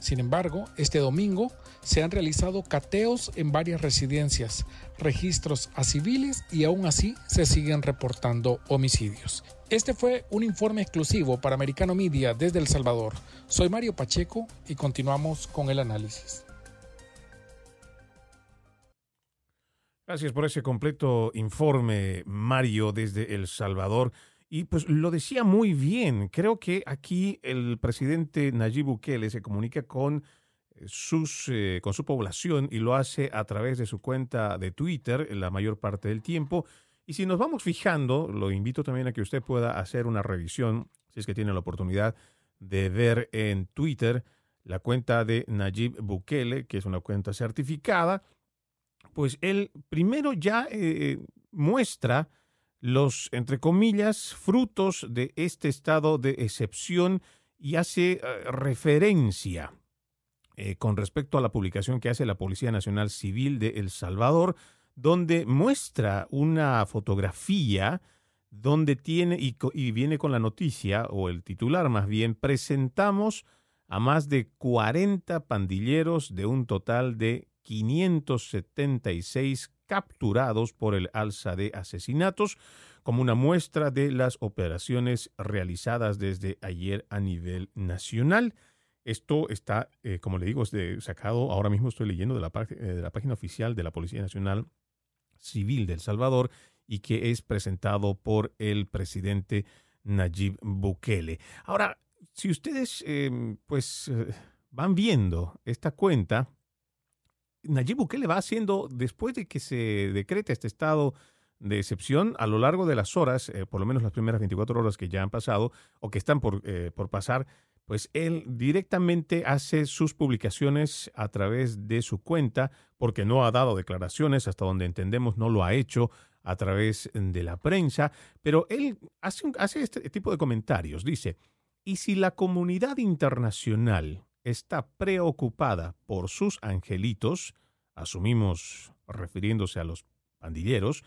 Sin embargo, este domingo se han realizado cateos en varias residencias, registros a civiles y aún así se siguen reportando homicidios. Este fue un informe exclusivo para Americano Media desde El Salvador. Soy Mario Pacheco y continuamos con el análisis. Gracias por ese completo informe, Mario, desde El Salvador. Y pues lo decía muy bien. Creo que aquí el presidente Nayib Bukele se comunica con sus, eh, con su población y lo hace a través de su cuenta de Twitter la mayor parte del tiempo. Y si nos vamos fijando, lo invito también a que usted pueda hacer una revisión, si es que tiene la oportunidad de ver en Twitter la cuenta de Nayib Bukele, que es una cuenta certificada, pues él primero ya eh, muestra los, entre comillas, frutos de este estado de excepción y hace eh, referencia eh, con respecto a la publicación que hace la Policía Nacional Civil de El Salvador, donde muestra una fotografía donde tiene y, y, viene con la noticia, o el titular más bien, presentamos a más de 40 pandilleros de un total de 576 capturados por el alza de asesinatos, como una muestra de las operaciones realizadas desde ayer a nivel nacional. Esto está, eh, como le digo, sacado, ahora mismo estoy leyendo de la, eh, de la página oficial de la Policía Nacional Civil de El Salvador y que es presentado por el presidente Nayib Bukele. Ahora, si ustedes em, pues eh, van viendo esta cuenta, Nayib Bukele va haciendo, después de que se decrete este estado de excepción, a lo largo de las horas, por lo menos las primeras 24 horas que ya han pasado o que están por, por pasar, pues él directamente hace sus publicaciones a través de su cuenta, porque no ha dado declaraciones, hasta donde entendemos no lo ha hecho a través de la prensa, pero él hace, hace este tipo de comentarios. Dice, ¿y si la comunidad internacional está preocupada por sus angelitos, asumimos refiriéndose a los pandilleros,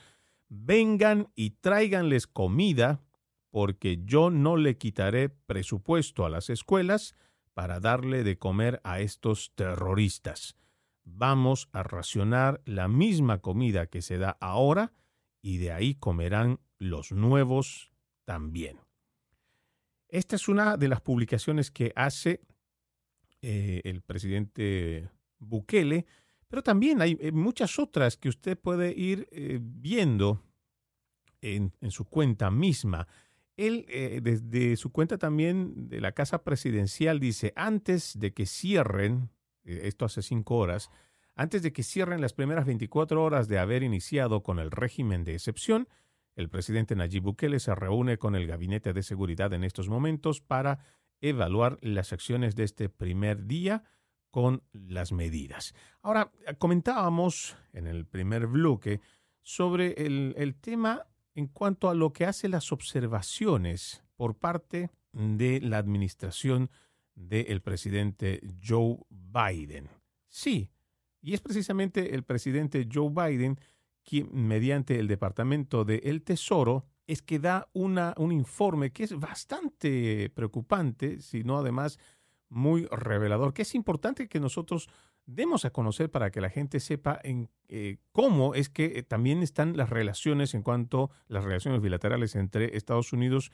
vengan y tráiganles comida, porque yo no le quitaré presupuesto a las escuelas para darle de comer a estos terroristas. Vamos a racionar la misma comida que se da ahora y de ahí comerán los nuevos también. Esta es una de las publicaciones que hace eh, el presidente Bukele, pero también hay eh, muchas otras que usted puede ir eh, viendo en, su cuenta misma. Él, eh, desde su cuenta también de la Casa Presidencial, dice, antes de que cierren, eh, esto hace cinco horas, antes de que cierren las primeras 24 horas de haber iniciado con el régimen de excepción, el presidente Nayib Bukele se reúne con el Gabinete de Seguridad en estos momentos para evaluar las acciones de este primer día con las medidas. Ahora, comentábamos en el primer bloque sobre el, el tema en cuanto a lo que hace las observaciones por parte de la administración del presidente Joe Biden. Sí, y es precisamente el presidente Joe Biden quien, mediante el Departamento del Tesoro, es que da una, un informe que es bastante preocupante, sino además muy revelador, que es importante que nosotros demos a conocer para que la gente sepa en eh, cómo es que eh, también están las relaciones en cuanto a las relaciones bilaterales entre Estados Unidos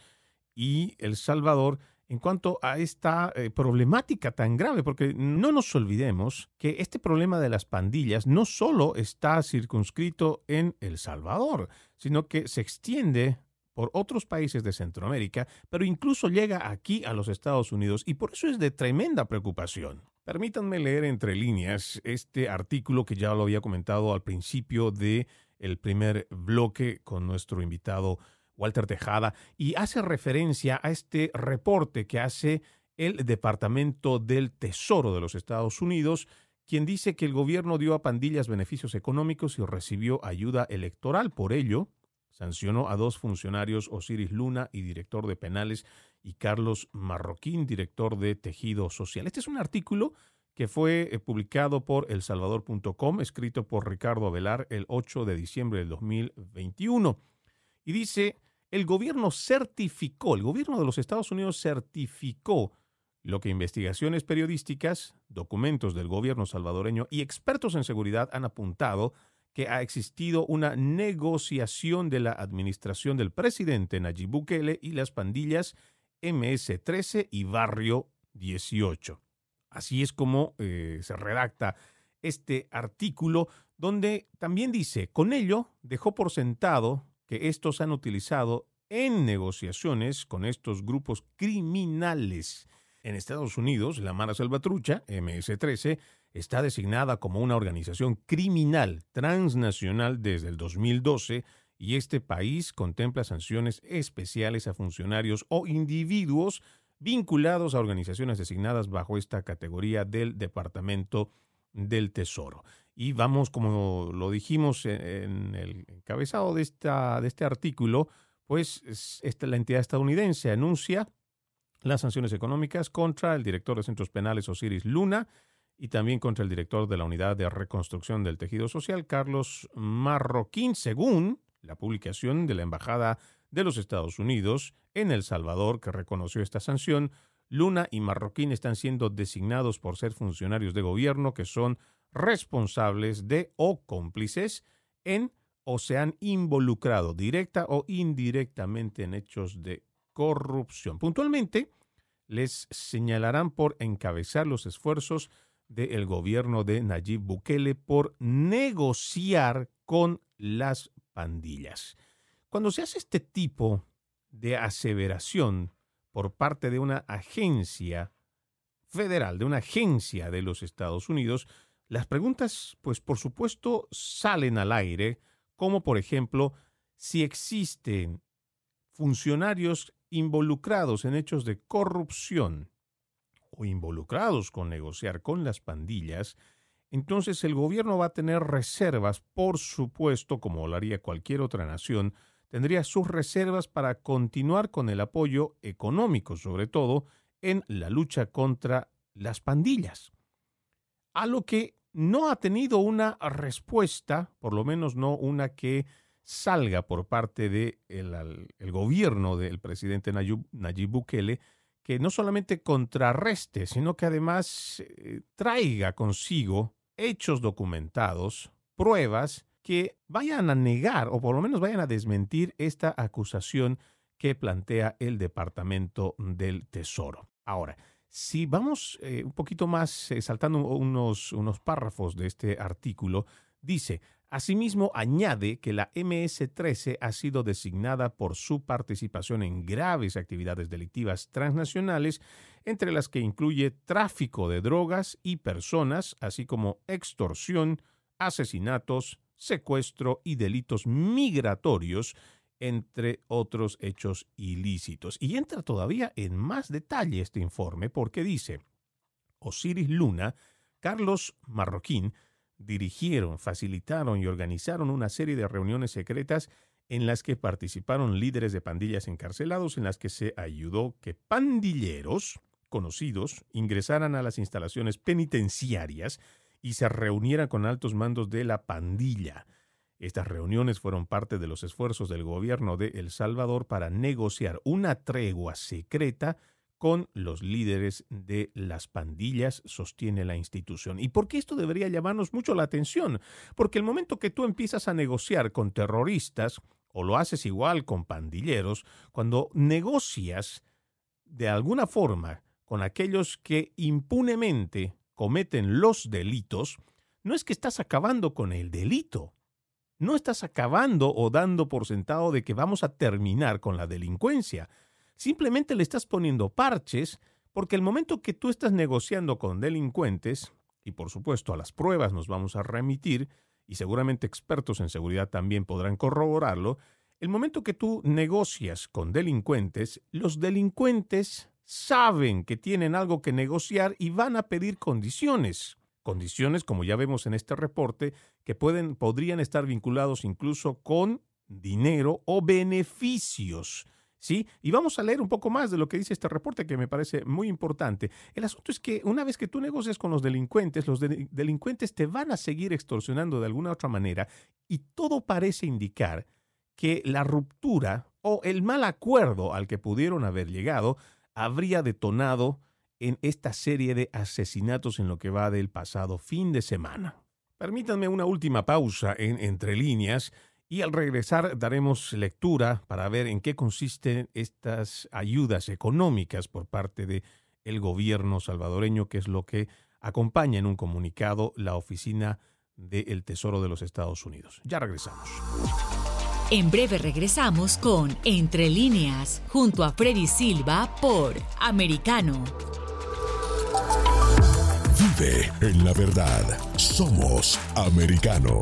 y El Salvador en cuanto a esta eh, problemática tan grave, porque no nos olvidemos que este problema de las pandillas no solo está circunscrito en El Salvador, sino que se extiende por otros países de Centroamérica, pero incluso llega aquí a los Estados Unidos y por eso es de tremenda preocupación. Permítanme leer entre líneas este artículo que ya lo había comentado al principio de el primer bloque con nuestro invitado Walter Tejada y hace referencia a este reporte que hace el Departamento del Tesoro de los Estados Unidos, quien dice que el gobierno dio a pandillas beneficios económicos y recibió ayuda electoral. Por ello, sancionó a dos funcionarios, Osiris Luna y director de penales, y Carlos Marroquín, director de tejido social. Este es un artículo que fue eh, publicado por elsalvador.com, escrito por Ricardo Avelar el 8 de diciembre del 2021. Y dice, el gobierno certificó, el gobierno de los Estados Unidos certificó lo que investigaciones periodísticas, documentos del gobierno salvadoreño y expertos en seguridad han apuntado que ha existido una negociación de la administración del presidente Nayib Bukele y las pandillas MS-13 y Barrio 18. Así es como eh, se redacta este artículo, donde también dice, con ello dejó por sentado que estos han utilizado en negociaciones con estos grupos criminales. En Estados Unidos, la Mara Salvatrucha, MS-13, está designada como una organización criminal transnacional desde el 2012 y este país contempla sanciones especiales a funcionarios o individuos vinculados a organizaciones designadas bajo esta categoría del Departamento del Tesoro. Y vamos, como lo dijimos en el encabezado de, esta, de este artículo, pues esta, la entidad estadounidense anuncia las sanciones económicas contra el director de centros penales Osiris Luna y también contra el director de la Unidad de Reconstrucción del Tejido Social, Carlos Marroquín, según la publicación de la Embajada de los Estados Unidos en El Salvador, que reconoció esta sanción, Luna y Marroquín están siendo designados por ser funcionarios de gobierno que son responsables de o cómplices en o se han involucrado directa o indirectamente en hechos de corrupción. Puntualmente, les señalarán por encabezar los esfuerzos del gobierno de Nayib Bukele por negociar con las pandillas. Cuando se hace este tipo de aseveración por parte de una agencia federal, de una agencia de los Estados Unidos, las preguntas, pues por supuesto, salen al aire, como por ejemplo, si existen funcionarios involucrados en hechos de corrupción o involucrados con negociar con las pandillas, entonces el gobierno va a tener reservas, por supuesto, como lo haría cualquier otra nación, tendría sus reservas para continuar con el apoyo económico, sobre todo en la lucha contra las pandillas. A lo que no ha tenido una respuesta, por lo menos no una que salga por parte del de el gobierno del presidente Nayib, Bukele, que no solamente contrarreste, sino que además eh, traiga consigo hechos documentados, pruebas que vayan a negar o por lo menos vayan a desmentir esta acusación que plantea el Departamento del Tesoro. Ahora, si vamos eh, un poquito más, eh, saltando unos, unos párrafos de este artículo, dice, Asimismo, añade que la MS-13 ha sido designada por su participación en graves actividades delictivas transnacionales, entre las que incluye tráfico de drogas y personas, así como extorsión, asesinatos, secuestro y delitos migratorios, entre otros hechos ilícitos. Y entra todavía en más detalle este informe porque dice, Osiris Luna, Carlos Marroquín, dirigieron, facilitaron y organizaron una serie de reuniones secretas en las que participaron líderes de pandillas encarcelados, en las que se ayudó que pandilleros conocidos ingresaran a las instalaciones penitenciarias y se reunieran con altos mandos de la pandilla. Estas reuniones fueron parte de los esfuerzos del gobierno de El Salvador para negociar una tregua secreta con los líderes de las pandillas, sostiene la institución. ¿Y por qué esto debería llamarnos mucho la atención? Porque el momento que tú empiezas a negociar con terroristas, o lo haces igual con pandilleros, cuando negocias de alguna forma con aquellos que impunemente cometen los delitos, no es que estás acabando con el delito, no estás acabando o dando por sentado de que vamos a terminar con la delincuencia, Simplemente le estás poniendo parches porque el momento que tú estás negociando con delincuentes, y por supuesto a las pruebas nos vamos a remitir, y seguramente expertos en seguridad también podrán corroborarlo, el momento que tú negocias con delincuentes, los delincuentes saben que tienen algo que negociar y van a pedir condiciones. Condiciones, como ya vemos en este reporte, que pueden, podrían estar vinculados incluso con dinero o beneficios. ¿Sí? Y vamos a leer un poco más de lo que dice este reporte que me parece muy importante. El asunto es que una vez que tú negocias con los delincuentes, los delincuentes te van a seguir extorsionando de alguna otra manera y todo parece indicar que la ruptura o el mal acuerdo al que pudieron haber llegado habría detonado en esta serie de asesinatos en lo que va del pasado fin de semana. Permítanme una última pausa en Entre líneas y al regresar daremos lectura para ver en qué consisten estas ayudas económicas por parte del el gobierno salvadoreño, que es lo que acompaña en un comunicado la oficina del Tesoro de los Estados Unidos. Ya regresamos. En breve regresamos con Entre líneas, junto a Freddy Silva por Americano. Vive en la verdad. Somos Americano.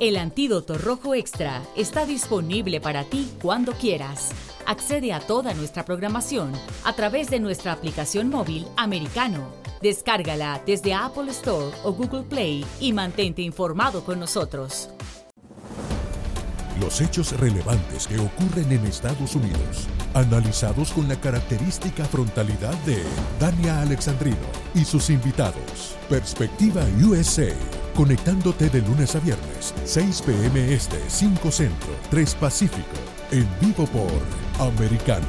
El antídoto rojo extra está disponible para ti cuando quieras. Accede a toda nuestra programación a través de nuestra aplicación móvil americano. Descárgala desde Apple Store o Google Play y mantente informado con nosotros. Los hechos relevantes que ocurren en Estados Unidos, analizados con la característica frontalidad de Dania Alexandrino y sus invitados. Perspectiva USA conectándote de lunes a viernes, 6 p.m. Este, 5 Centro, 3 Pacífico, en vivo por Americano.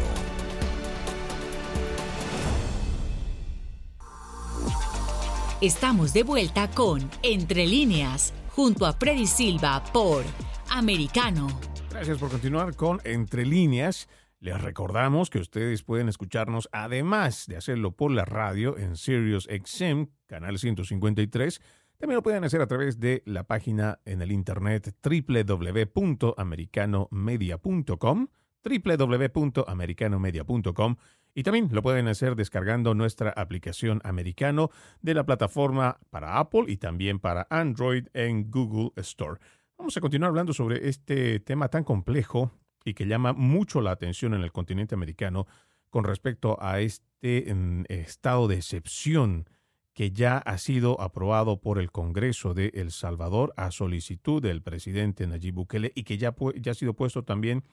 Estamos de vuelta con Entre líneas junto a Freddy Silva por Americano. Gracias por continuar con Entre líneas. Les recordamos que ustedes pueden escucharnos, además de hacerlo por la radio en Sirius XM, canal 153, también lo pueden hacer a través de la página en el internet www.americanomedia.com, www.americanomedia.com y también lo pueden hacer descargando nuestra aplicación americano de la plataforma para Apple y también para Android en Google Store. Vamos a continuar hablando sobre este tema tan complejo y que llama mucho la atención en el continente americano con respecto a este mm, estado de excepción que ya ha sido aprobado por el Congreso de El Salvador a solicitud del presidente Nayib Bukele y que ya, ya ha sido puesto también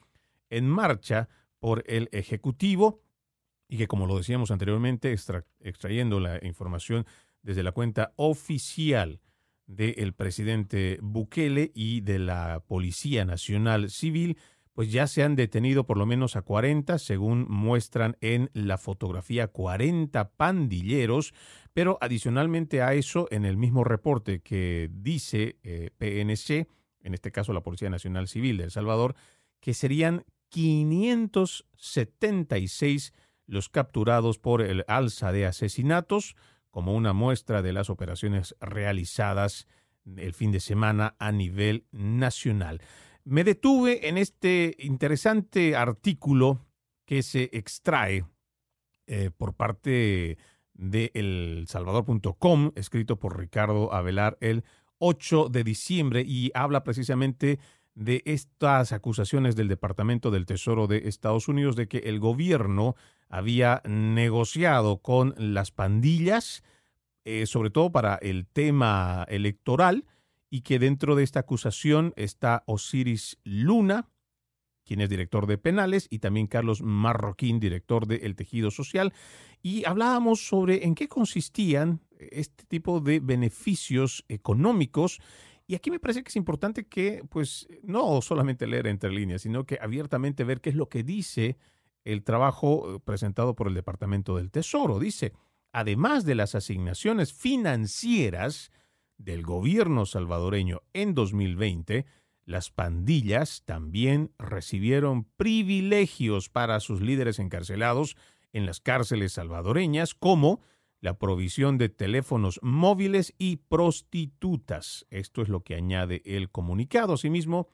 en marcha por el Ejecutivo y que, como lo decíamos anteriormente, extrayendo la información desde la cuenta oficial del presidente Bukele y de la Policía Nacional Civil, pues ya se han detenido por lo menos a 40, según muestran en la fotografía, 40 pandilleros, pero adicionalmente a eso, en el mismo reporte que dice eh, PNC, en este caso la Policía Nacional Civil de El Salvador, que serían 576 los capturados por el alza de asesinatos, como una muestra de las operaciones realizadas el fin de semana a nivel nacional. Me detuve en este interesante artículo que se extrae eh, por parte de elsalvador.com, escrito por Ricardo Avelar el 8 de diciembre y habla precisamente de estas acusaciones del Departamento del Tesoro de Estados Unidos de que el gobierno había negociado con las pandillas, eh, sobre todo para el tema electoral, y que dentro de esta acusación está Osiris Luna, quien es director de penales, y también Carlos Marroquín, director de El Tejido Social. Y hablábamos sobre en qué consistían este tipo de beneficios económicos y aquí me parece que es importante que, pues, no solamente leer entre líneas, sino que abiertamente ver qué es lo que dice el trabajo eh, presentado por el Departamento del Tesoro. Dice, además de las asignaciones financieras del gobierno salvadoreño en 2020, las pandillas también recibieron privilegios para sus líderes encarcelados en las cárceles salvadoreñas, como la provisión de teléfonos móviles y prostitutas. Esto es lo que añade el comunicado. Asimismo,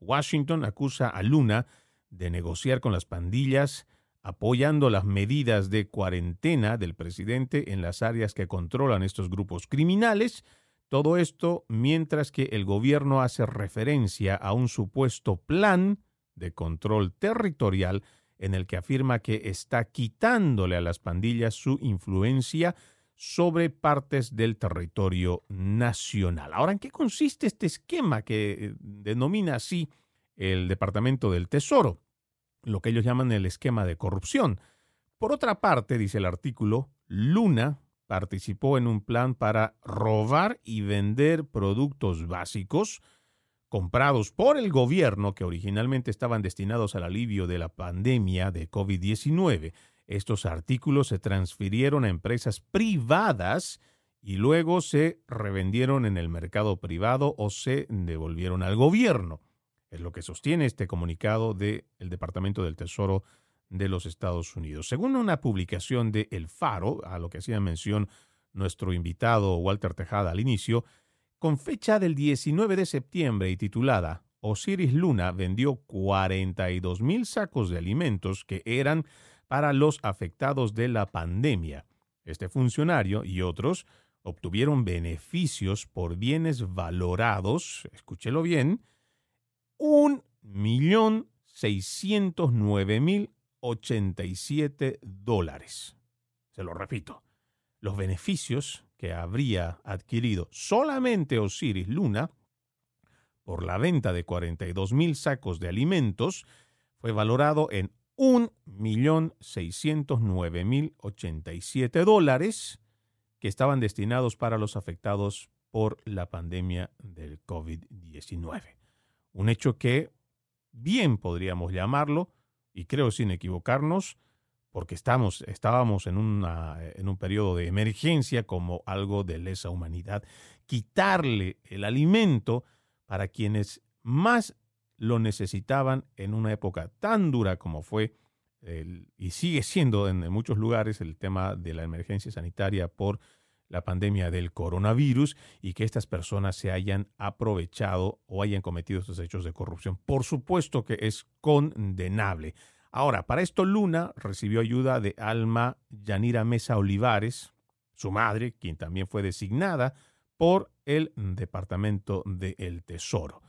Washington acusa a Luna de negociar con las pandillas, apoyando las medidas de cuarentena del presidente en las áreas que controlan estos grupos criminales. Todo esto mientras que el gobierno hace referencia a un supuesto plan de control territorial en el que afirma que está quitándole a las pandillas su influencia sobre partes del territorio nacional. Ahora, ¿en qué consiste este esquema que eh, denomina así el Departamento del Tesoro? Lo que ellos llaman el esquema de corrupción. Por otra parte, dice el artículo, Luna participó en un plan para robar y vender productos básicos comprados por el gobierno que originalmente estaban destinados al alivio de la pandemia de COVID-19. Estos artículos se transfirieron a empresas privadas y luego se revendieron en el mercado privado o se devolvieron al gobierno. Es lo que sostiene este comunicado del Departamento del Tesoro de los Estados Unidos. Según una publicación de El Faro, a lo que hacía mención nuestro invitado Walter Tejada al inicio, con fecha del 19 de septiembre y titulada Osiris Luna vendió 42 mil sacos de alimentos que eran para los afectados de la pandemia. Este funcionario y otros obtuvieron beneficios por bienes valorados, escúchelo bien, un millón seiscientos nueve mil ochenta y siete dólares. Se lo repito, los beneficios que habría adquirido solamente Osiris Luna por la venta de 42 mil sacos de alimentos fue valorado en 1.609.087 dólares que estaban destinados para los afectados por la pandemia del COVID-19. Un hecho que bien podríamos llamarlo, y creo sin equivocarnos, porque estábamos en, un periodo de emergencia como algo de lesa humanidad, quitarle el alimento para quienes más lo necesitaban en una época tan dura como fue y sigue siendo en, muchos lugares el tema de la emergencia sanitaria por la pandemia del coronavirus y que estas personas se hayan aprovechado o hayan cometido estos hechos de corrupción. Por supuesto que es condenable. Ahora, para esto Luna recibió ayuda de Alma Yanira Mesa Olivares, su madre, quien también fue designada por el Departamento del Tesoro.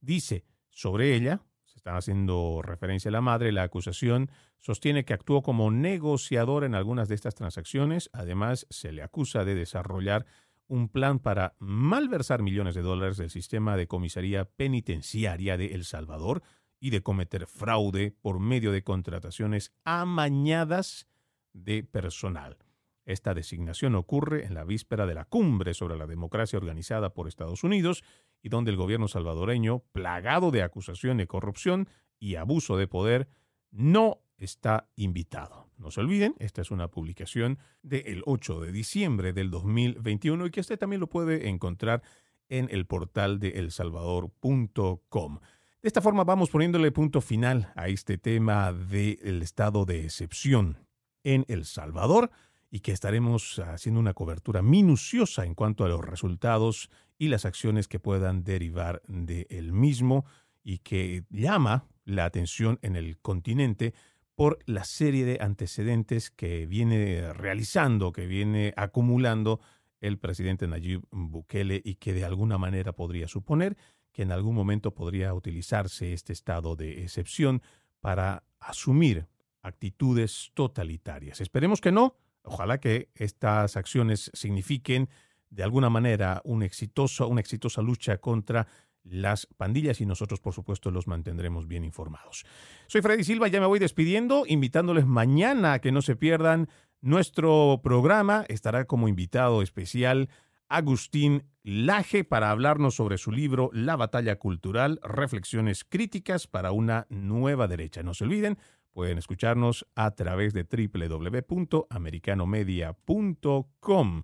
Dice sobre ella, se está haciendo referencia a la madre, la acusación sostiene que actuó como negociador en algunas de estas transacciones. Además, se le acusa de desarrollar un plan para malversar millones de dólares del sistema de comisaría penitenciaria de El Salvador, y de cometer fraude por medio de contrataciones amañadas de personal. Esta designación ocurre en la víspera de la cumbre sobre la democracia organizada por Estados Unidos y donde el gobierno salvadoreño, plagado de acusación de corrupción y abuso de poder, no está invitado. No se olviden, esta es una publicación del 8 de diciembre del 2021 y que usted también lo puede encontrar en el portal de elsalvador.com. De esta forma vamos poniéndole punto final a este tema del estado de excepción en El Salvador y que estaremos haciendo una cobertura minuciosa en cuanto a los resultados y las acciones que puedan derivar de él mismo y que llama la atención en el continente por la serie de antecedentes que viene realizando, que viene acumulando el presidente Nayib Bukele y que de alguna manera podría suponer que en algún momento podría utilizarse este estado de excepción para asumir actitudes totalitarias. Esperemos que no. Ojalá que estas acciones signifiquen de alguna manera un exitoso, una exitosa lucha contra las pandillas y nosotros por supuesto los mantendremos bien informados. Soy Freddy Silva, ya me voy despidiendo, invitándoles mañana a que no se pierdan nuestro programa. Estará como invitado especial Agustín Laje para hablarnos sobre su libro La batalla cultural, reflexiones críticas para una nueva derecha. No se olviden, pueden escucharnos a través de www.americanomedia.com.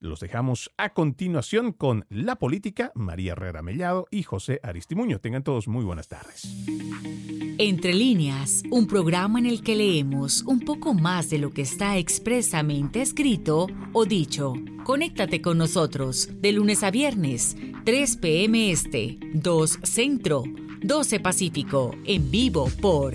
Los dejamos a continuación con La Política, María Herrera Mellado y José Aristimuño. Tengan todos muy buenas tardes. Entre líneas, un programa en el que leemos un poco más de lo que está expresamente escrito o dicho. Conéctate con nosotros de lunes a viernes, 3 p.m. Este, 2 Centro, 12 Pacífico, en vivo por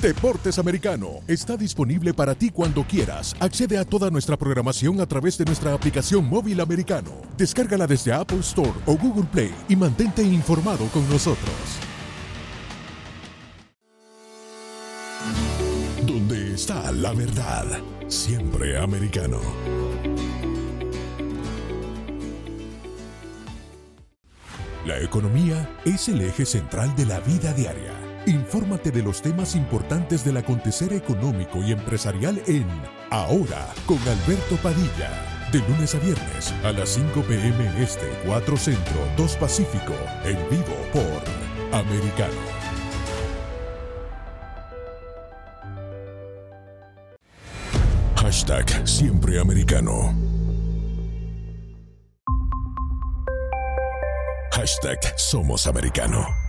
Deportes Americano está disponible para ti cuando quieras. Accede a toda nuestra programación a través de nuestra aplicación móvil americano. Descárgala desde Apple Store o Google Play y mantente informado con nosotros. Donde está la verdad, siempre americano. La economía es el eje central de la vida diaria Infórmate de los temas importantes del acontecer económico y empresarial en Ahora con Alberto Padilla. De lunes a viernes a las 5 p.m. Este, 4 Centro, 2 Pacífico. En vivo por Americano. Hashtag Siempre Americano. Hashtag Somos Americano.